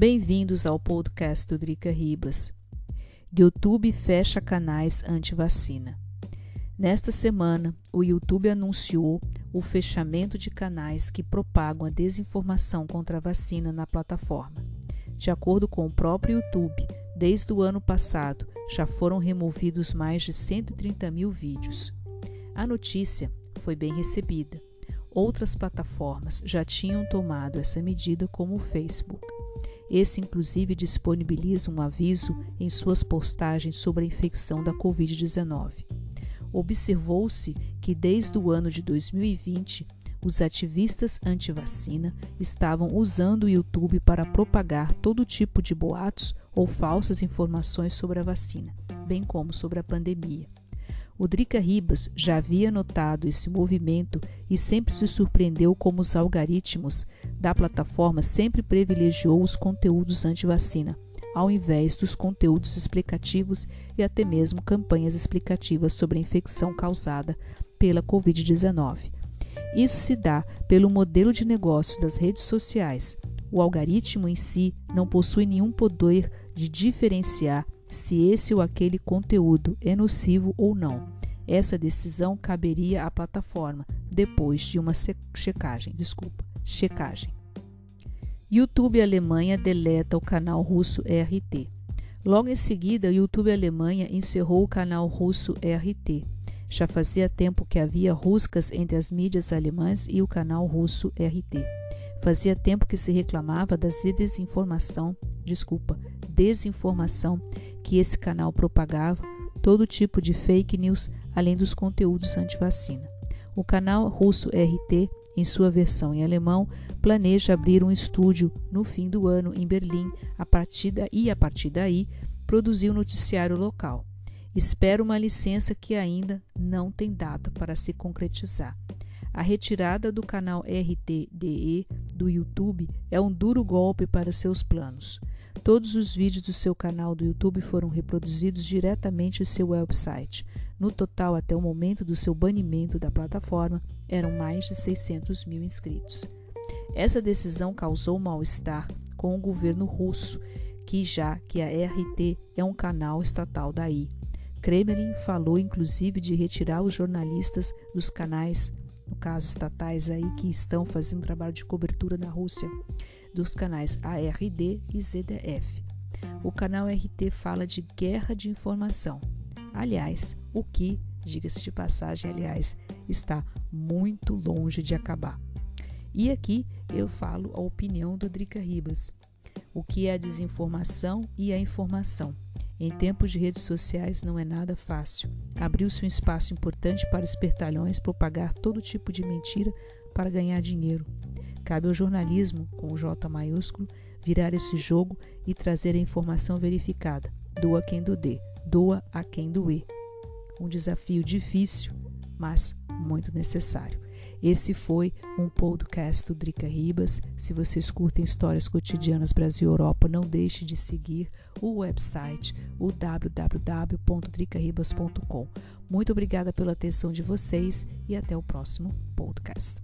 Bem-vindos ao podcast do Drica Ribas. YouTube fecha canais anti-vacina. Nesta semana, o YouTube anunciou o fechamento de canais que propagam a desinformação contra a vacina na plataforma. De acordo com o próprio YouTube, desde o ano passado já foram removidos mais de 130 mil vídeos. A notícia foi bem recebida. Outras plataformas já tinham tomado essa medida, como o Facebook. Esse, inclusive, disponibiliza um aviso em suas postagens sobre a infecção da Covid-19. Observou-se que, desde o ano de 2020, os ativistas anti-vacina estavam usando o YouTube para propagar todo tipo de boatos ou falsas informações sobre a vacina, bem como sobre a pandemia. O Drica Ribas já havia notado esse movimento e sempre se surpreendeu como os algoritmos da plataforma sempre privilegiou os conteúdos anti-vacina, ao invés dos conteúdos explicativos e até mesmo campanhas explicativas sobre a infecção causada pela Covid-19. Isso se dá pelo modelo de negócio das redes sociais. O algoritmo em si não possui nenhum poder de diferenciar se esse ou aquele conteúdo é nocivo ou não. Essa decisão caberia à plataforma depois de uma checagem. Desculpa, checagem. YouTube Alemanha deleta o canal russo RT. Logo em seguida, o YouTube Alemanha encerrou o canal russo RT. Já fazia tempo que havia ruscas entre as mídias alemãs e o canal russo RT. Fazia tempo que se reclamava da desinformação, desculpa, desinformação que esse canal propagava, todo tipo de fake news, além dos conteúdos anti-vacina. O canal russo RT, em sua versão em alemão, planeja abrir um estúdio no fim do ano em Berlim a partir da, e, a partir daí, produzir um noticiário local. Espera uma licença que ainda não tem data para se concretizar. A retirada do canal RTDE do YouTube é um duro golpe para seus planos. Todos os vídeos do seu canal do YouTube foram reproduzidos diretamente em seu website. No total, até o momento do seu banimento da plataforma, eram mais de 600 mil inscritos. Essa decisão causou mal-estar com o governo russo, que já que a RT é um canal estatal daí. Kremlin falou inclusive de retirar os jornalistas dos canais, no caso estatais aí que estão fazendo trabalho de cobertura na Rússia dos canais ARD e ZDF. O canal RT fala de guerra de informação. Aliás, o que, diga-se de passagem, aliás, está muito longe de acabar. E aqui eu falo a opinião do Drica Ribas. O que é a desinformação e a informação? Em tempos de redes sociais não é nada fácil. Abriu-se um espaço importante para espertalhões propagar todo tipo de mentira para ganhar dinheiro. Cabe ao jornalismo, com J maiúsculo, virar esse jogo e trazer a informação verificada. Doa quem do dê, doa a quem doer. Um desafio difícil, mas muito necessário. Esse foi um podcast do Drica Ribas. Se vocês curtem histórias cotidianas Brasil e Europa, não deixe de seguir o website, o www.dricaribas.com. Muito obrigada pela atenção de vocês e até o próximo podcast.